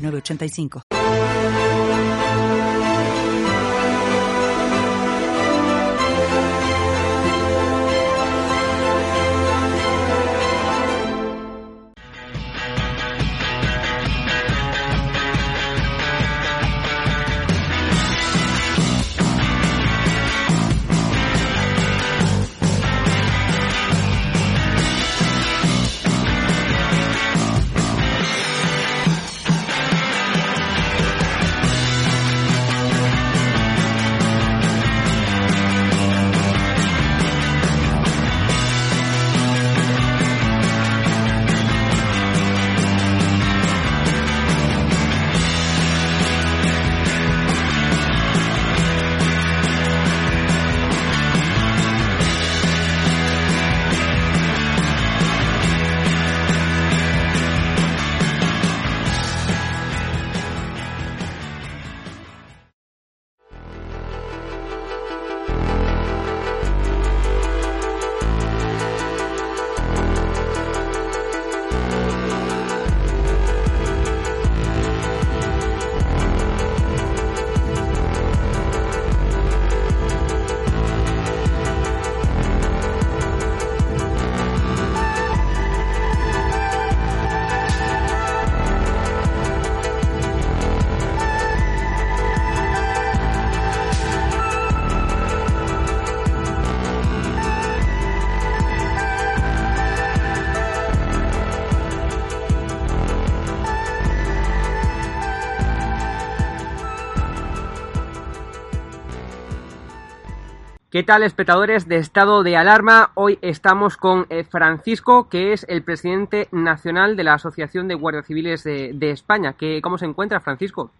906985. ¿Qué tal, espectadores de Estado de Alarma? Hoy estamos con eh, Francisco, que es el presidente nacional de la Asociación de Guardias Civiles de, España. ¿Qué, ¿Cómo se encuentra, Francisco?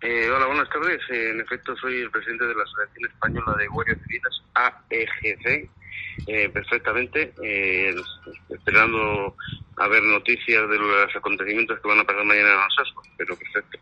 Eh, hola, buenas tardes. Eh, en efecto, soy el presidente de la Asociación Española de Guardias Civiles, AEGC, perfectamente, esperando a ver noticias de los acontecimientos que van a pasar mañana en Alsasua, pero perfecto.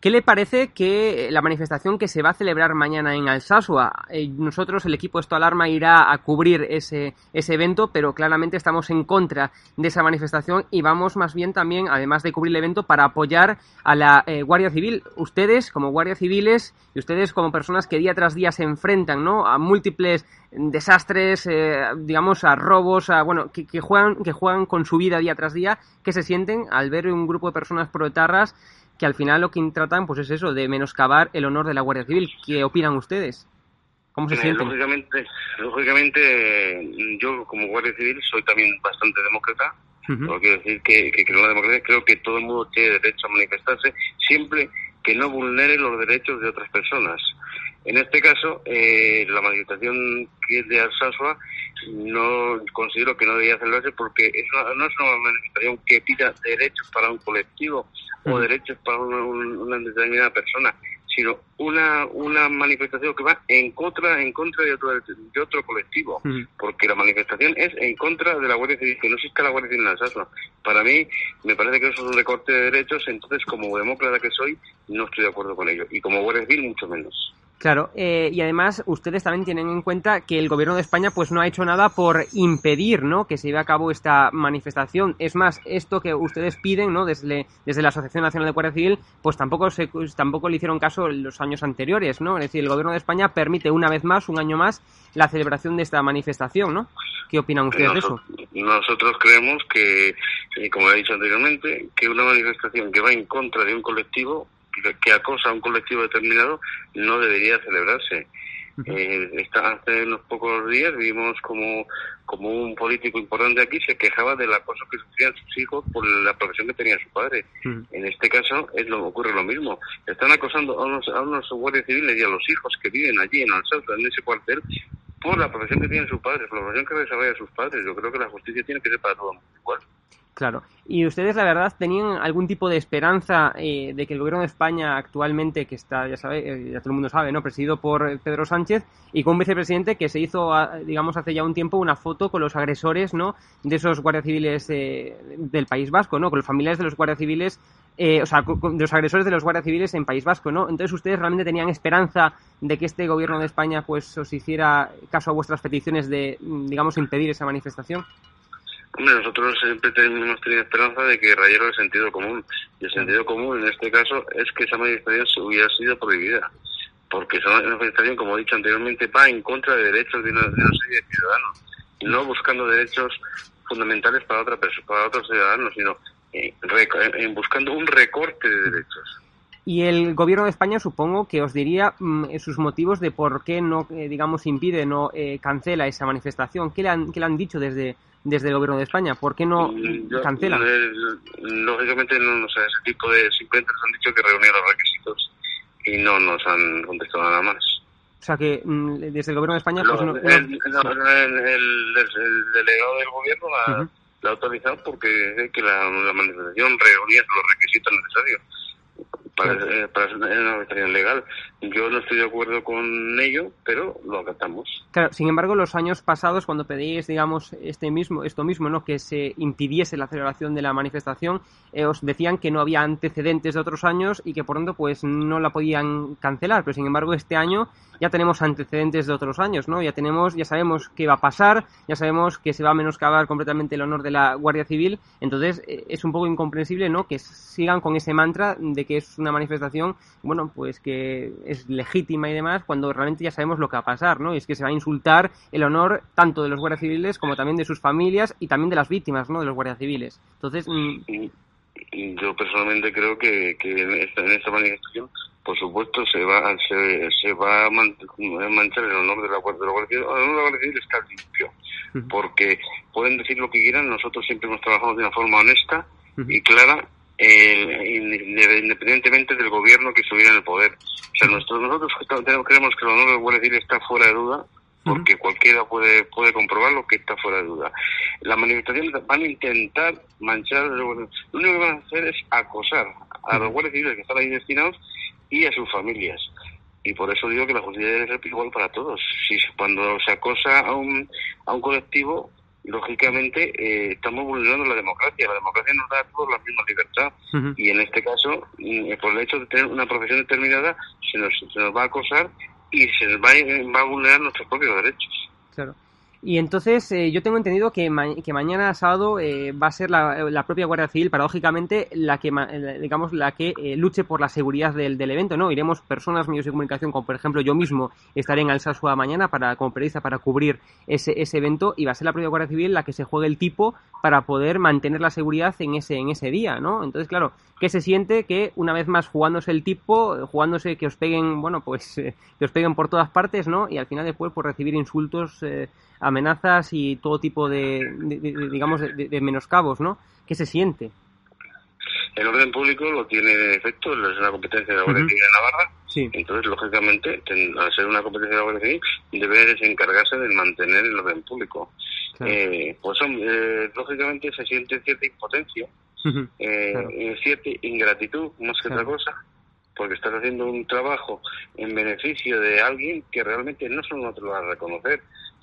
¿Qué le parece que la manifestación que se va a celebrar mañana en Alsasua? Eh, nosotros, el equipo Esto Alarma, irá a cubrir ese, ese evento, pero claramente estamos en contra de esa manifestación y vamos más bien también, además de cubrir el evento, para apoyar a la eh, Guardia Civil. Ustedes, como Guardia Civiles, y ustedes como personas que día tras día se enfrentan ¿no? a múltiples desastres, eh, digamos, a robos, a, bueno, que, juegan, que juegan con su vida día tras día, que se sienten al ver un grupo de personas proetarras que al final lo que tratan pues es eso, de menoscabar el honor de la Guardia Civil. ¿Qué opinan ustedes? ¿Cómo se eh, sienten? Lógicamente, lógicamente, yo como Guardia Civil soy también bastante demócrata. Uh quiero decir que, que creo en la democracia, creo que todo el mundo tiene derecho a manifestarse siempre que no vulnere los derechos de otras personas. En este caso, eh, la manifestación que es de Alsasua no considero que no debería celebrarse porque es no es una manifestación que pida derechos para un colectivo o derechos para una, determinada persona, sino una una manifestación que va en contra en contra de otro de otro colectivo, porque la manifestación es en contra de la Guardia Civil, que no existe la Guardia Civil en Alsasua. Para mí me parece que eso es un recorte de derechos, entonces como demócrata que soy no estoy de acuerdo con ello y como Guardia Civil mucho menos. Claro, eh, y además ustedes también tienen en cuenta que el gobierno de España pues no ha hecho nada por impedir, ¿no? Que se lleve a cabo esta manifestación. Es más, esto que ustedes piden, ¿no? Desde, desde la Asociación Nacional de Guardia Civil, pues tampoco se, tampoco le hicieron caso en los años anteriores, ¿no? Es decir, el gobierno de España permite una vez más, un año más, la celebración de esta manifestación, ¿no? ¿Qué opinan ustedes de eso? Nosotros creemos que, eh, como he dicho anteriormente, que una manifestación que va en contra de un colectivo que acosa a un colectivo determinado no debería celebrarse. Eh, hace unos pocos días vimos como, como un político importante aquí se quejaba del acoso que sufrían sus hijos por la profesión que tenía su padre. En este caso es lo ocurre lo mismo. Están acosando a unos, a unos guardias civiles y a los hijos que viven allí en Alsalta, en ese cuartel, por la profesión que tienen sus padres, por la profesión que desarrolla sus padres. Yo creo que la justicia tiene que ser para todo el mundo igual. Claro. ¿Y ustedes, la verdad, tenían algún tipo de esperanza eh, de que el gobierno de España actualmente, que está, ya sabe, eh, ya todo el mundo sabe, ¿no? Presidido por Pedro Sánchez y con un vicepresidente que se hizo, digamos, hace ya un tiempo una foto con los agresores, ¿no? De esos guardias civiles eh, del País Vasco, ¿no? Con los familiares de los guardias civiles o sea, de los agresores de los guardias civiles en País Vasco, ¿no? Entonces, ¿ustedes realmente tenían esperanza de que este gobierno de España, pues, os hiciera caso a vuestras peticiones de, digamos, impedir esa manifestación? Hombre, nosotros siempre hemos tenido esperanza de que rayara el sentido común. Y el sentido común en este caso es que esa manifestación hubiera sido prohibida. Porque esa manifestación, como he dicho anteriormente, va en contra de derechos de una, serie de ciudadanos. No buscando derechos fundamentales para, otra para otros ciudadanos, sino eh, en buscando un recorte de derechos. Y el gobierno de España supongo que os diría mm, sus motivos de por qué no, eh, digamos, impide, no eh, cancela esa manifestación. ¿Qué le han, qué le han dicho desde, desde el gobierno de España? ¿Por qué no mm, cancelan? Eh, lógicamente, no, sé, ese tipo de. Simplemente nos han dicho que reunían los requisitos y no nos han contestado nada más. O sea que mm, desde el gobierno de España. Pues, no, el, delegado del gobierno la, ha autorizado porque que la, la manifestación reunía los requisitos necesarios para, eh, para una manifestación legal. Yo no estoy de acuerdo con ello, pero lo acatamos. Claro, sin embargo, los años pasados, cuando pedíais, digamos, este mismo, esto mismo, ¿no? que se impidiese la celebración de la manifestación, eh, os decían que no había antecedentes de otros años y que por tanto, pues no la podían cancelar. Pero sin embargo, este año ya tenemos antecedentes de otros años, ¿no? Ya tenemos, ya sabemos qué va a pasar, ya sabemos que se va a menoscabar completamente el honor de la Guardia Civil. Entonces, eh, es un poco incomprensible, ¿no? Que sigan con ese mantra de que es una manifestación, bueno, pues que es legítima y demás, cuando realmente ya sabemos lo que va a pasar, ¿no? Y es que se va a insultar el honor tanto de los guardias civiles como también de sus familias y también de las víctimas, ¿no? De los guardias civiles. Entonces. Mm, yo personalmente creo que, en, esta, manifestación, por supuesto, se va, se, se va a manchar el honor de la, Guardia Civil. El honor de la Guardia Civil está limpio, porque pueden decir lo que quieran, nosotros siempre hemos trabajado de una forma honesta y clara independientemente del gobierno que estuviera en el poder. O sea, nosotros, nosotros creemos que el honor del Guardia Civil está fuera de duda, porque cualquiera puede puede comprobarlo que está fuera de duda. Las manifestaciones van a intentar manchar, lo único que van a hacer es acosar a los guardias civiles que están ahí destinados y a sus familias. Y por eso digo que la justicia debe ser igual para todos. Si cuando se acosa a un, a un colectivo, lógicamente eh, estamos vulnerando la democracia. La democracia nos da a todos la misma libertad. Y en este caso, mm, por el hecho de tener una profesión determinada, se nos, se nos va a acosar y se nos va, va a vulnerar nuestros propios derechos. Claro. Y entonces eh, yo tengo entendido que, que mañana sábado eh, va a ser la, propia Guardia Civil, paradójicamente, la que digamos la que eh, luche por la seguridad del, del, evento, ¿no? Iremos personas, medios de comunicación, como por ejemplo yo mismo estaré en Alsasua mañana para como periodista para cubrir ese, ese evento y va a ser la propia Guardia Civil la que se juegue el tipo para poder mantener la seguridad en ese en ese día, ¿no? Entonces, claro, ¿qué se siente que una vez más jugándose el tipo, jugándose que os peguen, bueno, pues que os peguen por todas partes, ¿no? Y al final después por recibir insultos amenazas y todo tipo de, digamos, de, menoscabos, ¿no? ¿Qué se siente? El orden público lo tiene de efecto, es una competencia de la Guardia Civil de Navarra. Entonces, lógicamente, al ser una competencia de la Guardia Civil, debe encargarse de mantener el orden público. Eh, pues eh, lógicamente se siente cierta impotencia, eh, cierta ingratitud, más que otra cosa, porque estás haciendo un trabajo en beneficio de alguien que realmente no solo no te lo va a reconocer,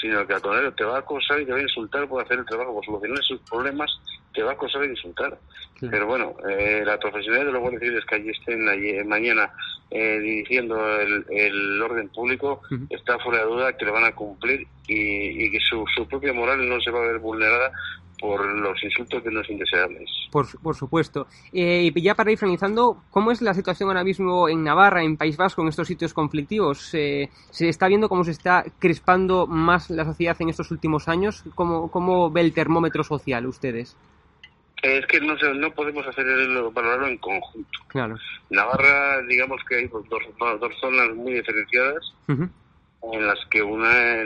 sino que al contrario te va a acosar y te va a insultar por hacer el trabajo, por solucionar sus problemas, te va a acosar y insultar. Pero bueno, eh, la profesionalidad de los guardias civiles que allí estén mañana eh, dirigiendo el, orden público está fuera de duda que le van a cumplir y, que su, su propia moral no se va a ver vulnerada por los insultos de los indeseables. Por, por supuesto. Eh, y ya para ir finalizando, ¿cómo es la situación ahora mismo en Navarra, en País Vasco, en estos sitios conflictivos? Eh, ¿Se está viendo cómo se está crispando más la sociedad en estos últimos años? ¿Cómo, cómo ve el termómetro social ustedes? Es que no, no podemos hacer valorarlo en conjunto. Claro. Navarra, digamos que hay dos, dos zonas muy diferenciadas en las que una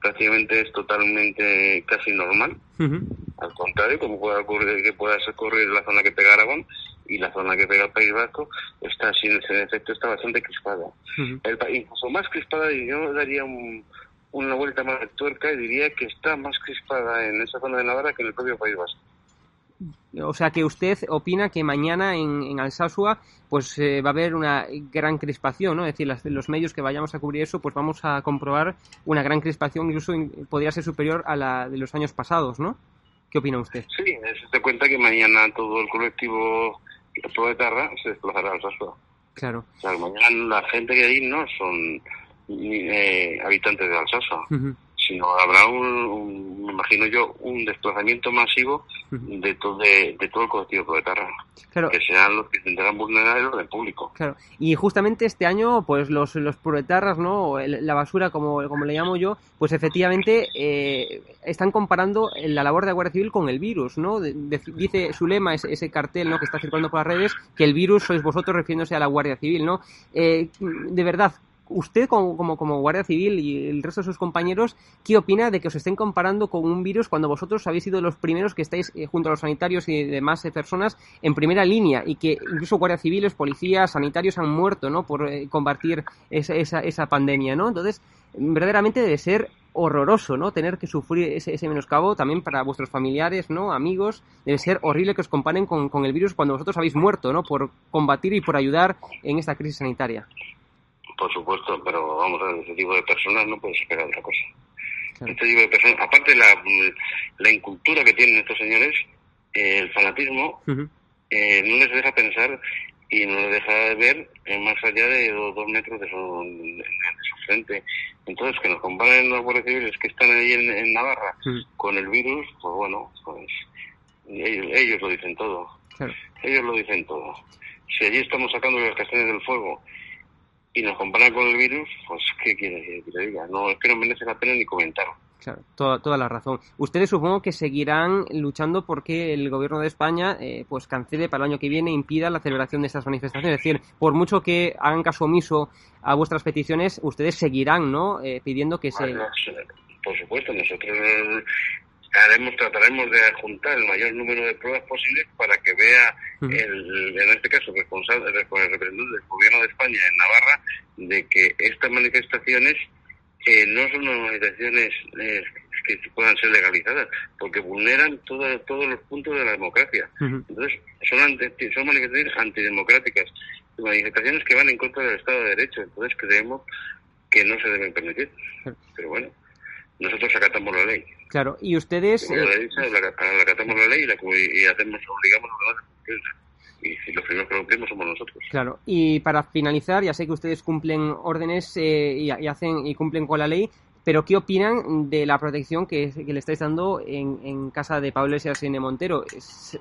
prácticamente es totalmente casi normal. Al contrario, como puede ocurrir que pueda ocurrir la zona que pega Aragón y la zona que pega el País Vasco, está sin ese efecto está bastante crispada. el, incluso más crispada, y yo daría una vuelta más de tuerca y diría que está más crispada en esa zona de Navarra que en el propio País Vasco. O sea que usted opina que mañana en, en Alsasua pues eh, va a haber una gran crispación, ¿no? Es decir, los medios que vayamos a cubrir eso, pues vamos a comprobar una gran crispación, incluso podría ser superior a la de los años pasados, ¿no? ¿Qué opina usted? Sí, se da cuenta que mañana todo el colectivo Proetarra se desplazará a Alsasua. Claro. O sea, mañana la gente que hay no son eh, habitantes de Alsasua sino habrá un, me imagino yo, un desplazamiento masivo de, todo, de, todo el colectivo proletarra, claro. que sean los que intentarán vulnerar el orden público. Claro, y justamente este año, pues los, los proletarras, ¿no? la basura, como, como le llamo yo, pues efectivamente eh, están comparando la labor de la Guardia Civil con el virus, ¿no? dice su lema, ese, ese, cartel, ¿no? Que está circulando por las redes, que el virus sois vosotros refiriéndose a la Guardia Civil, ¿no? Eh, de verdad, usted como, Guardia Civil y el resto de sus compañeros, ¿qué opina de que os estén comparando con un virus cuando vosotros habéis sido los primeros que estáis eh, junto a los sanitarios y demás eh, personas en primera línea y que incluso Guardia Civiles, policías, sanitarios han muerto ¿no? por eh, combatir esa, esa, esa, pandemia? ¿no? Entonces, verdaderamente debe ser horroroso, ¿no? Tener que sufrir ese, ese, menoscabo también para vuestros familiares, ¿no? Amigos. Debe ser horrible que os comparen con, con el virus cuando vosotros habéis muerto, ¿no? Por combatir y por ayudar en esta crisis sanitaria. Por supuesto, pero vamos a ver, este tipo de personas no puedes esperar otra cosa. Este tipo de personas, aparte de la, la incultura que tienen estos señores, eh, el fanatismo eh, no les deja pensar y no les deja ver más allá de dos, metros de su, de su, frente. Entonces, que nos comparen los guardias civiles que están ahí en, Navarra con el virus, pues bueno, pues ellos, ellos lo dicen todo. Ellos lo dicen todo. Si allí estamos sacando las castañas del fuego y nos comparan con el virus, pues ¿qué quiere que le diga? No, es que no merece la pena ni comentar. Claro, toda, toda la razón. Ustedes supongo que seguirán luchando porque el gobierno de España eh, pues cancele para el año que viene, impida la celebración de estas manifestaciones. Es decir, por mucho que hagan caso omiso a vuestras peticiones, ustedes seguirán, ¿no? Eh, pidiendo que se... por supuesto, nosotros haremos, trataremos de juntar el mayor número de pruebas posibles para que vea, el, en este caso, responsable, el representante del gobierno de España en Navarra, de que estas manifestaciones eh, no son unas manifestaciones eh, que puedan ser legalizadas, porque vulneran todo, todos los puntos de la democracia. Entonces, son, son manifestaciones antidemocráticas, manifestaciones que van en contra del Estado de Derecho. Entonces, creemos que no se deben permitir. Pero bueno, nosotros acatamos la ley. Claro, y ustedes... la ley, la, acatamos la ley y, la, y hacemos, obligamos a los y si los primeros que lo cumplimos somos nosotros. Claro, y para finalizar, ya sé que ustedes cumplen órdenes eh, y, y, hacen y cumplen con la ley, pero, ¿qué opinan de la protección que, le estáis dando en, casa de Pablo Iglesias en Montero?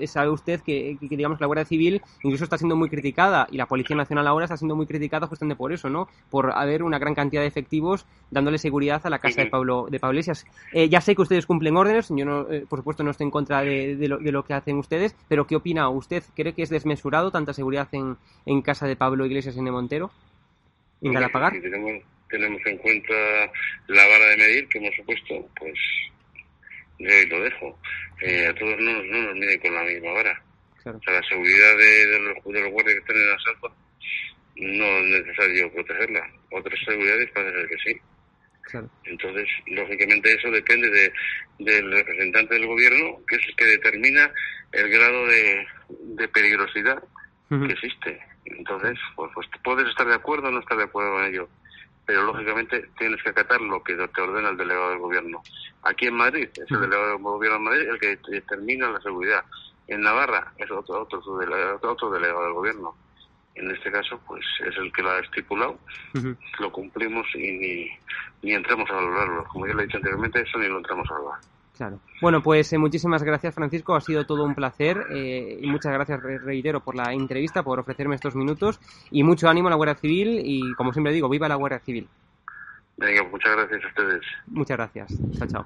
sabe usted que, digamos, la Guardia Civil incluso está siendo muy criticada y la Policía Nacional ahora está siendo muy criticada justamente por eso, ¿no? Por haber una gran cantidad de efectivos dándole seguridad a la casa de Pablo de Pablo Iglesias. Eh, ya sé que ustedes cumplen órdenes, yo, no, eh, por supuesto, no estoy en contra de, lo, que hacen ustedes, pero ¿qué opina usted? ¿Cree que es desmesurado tanta seguridad en, en casa de Pablo Iglesias en Montero? ¿En Galapagar? Tenemos en cuenta la vara de medir que hemos supuesto, pues yo ahí lo dejo. Eh, a todos no, no, nos miden con la misma vara. O sea, la seguridad de, de, los, de los guardias que están en el asalto no es necesario protegerla. Otras seguridades parece ser que sí. Entonces, lógicamente eso depende de, del representante del gobierno, que es el que determina el grado de, de peligrosidad que existe. Entonces, pues, pues puedes estar de acuerdo o no estar de acuerdo con ello pero lógicamente tienes que acatar lo que te ordena el delegado del gobierno. Aquí en Madrid es el delegado del gobierno de Madrid el que determina la seguridad. En Navarra es otro, otro, otro delegado del gobierno. En este caso, pues es el que lo ha estipulado, lo cumplimos y ni, ni entramos a valorarlo. Como ya le he dicho anteriormente, eso ni lo entramos a valorar. Bueno, pues eh, muchísimas gracias, Francisco. Ha sido todo un placer eh, y muchas gracias, reitero, por la entrevista, por ofrecerme estos minutos y mucho ánimo a la Guardia Civil y, como siempre digo, viva la Guardia Civil. Venga, muchas gracias a ustedes. Muchas gracias. Chao, chao.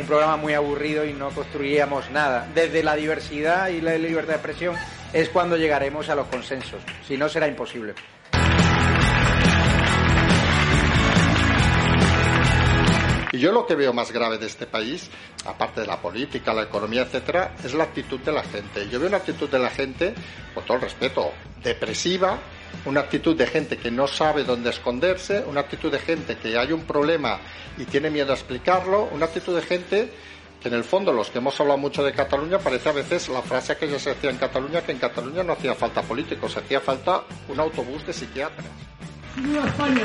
un programa muy aburrido y no construiríamos nada. Desde la diversidad y la libertad de expresión es cuando llegaremos a los consensos, si no será imposible. Y yo lo que veo más grave de este país, aparte de la política, la economía, etcétera, es la actitud de la gente. Yo veo una actitud de la gente, con todo el respeto, depresiva, una actitud de gente que no sabe dónde esconderse, una actitud de gente que hay un problema y tiene miedo a explicarlo, una actitud de gente que en el fondo los que hemos hablado mucho de Cataluña parece a veces la frase que ya se decía en Cataluña que en Cataluña no hacía falta políticos, hacía falta un autobús de psiquiatras. ¡Viva España!